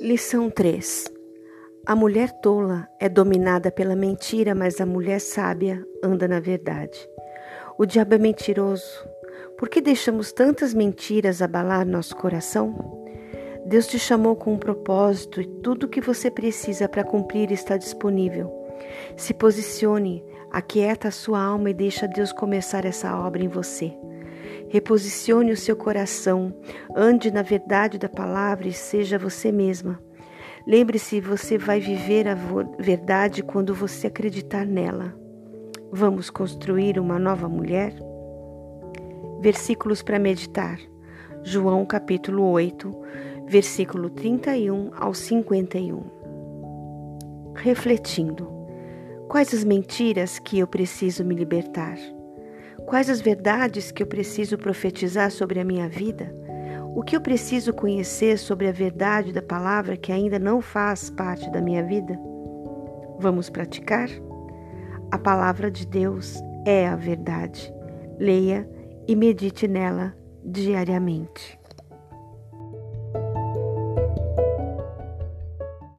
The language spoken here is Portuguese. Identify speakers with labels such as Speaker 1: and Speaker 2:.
Speaker 1: Lição 3 A mulher tola é dominada pela mentira, mas a mulher sábia anda na verdade. O diabo é mentiroso. Por que deixamos tantas mentiras abalar nosso coração? Deus te chamou com um propósito e tudo o que você precisa para cumprir está disponível. Se posicione, aquieta a sua alma e deixa Deus começar essa obra em você. Reposicione o seu coração, ande na verdade da palavra e seja você mesma. Lembre-se, você vai viver a verdade quando você acreditar nela. Vamos construir uma nova mulher? Versículos para meditar. João capítulo 8, versículo 31 ao 51. Refletindo. Quais as mentiras que eu preciso me libertar? Quais as verdades que eu preciso profetizar sobre a minha vida? O que eu preciso conhecer sobre a verdade da palavra que ainda não faz parte da minha vida? Vamos praticar? A palavra de Deus é a verdade. Leia e medite nela diariamente.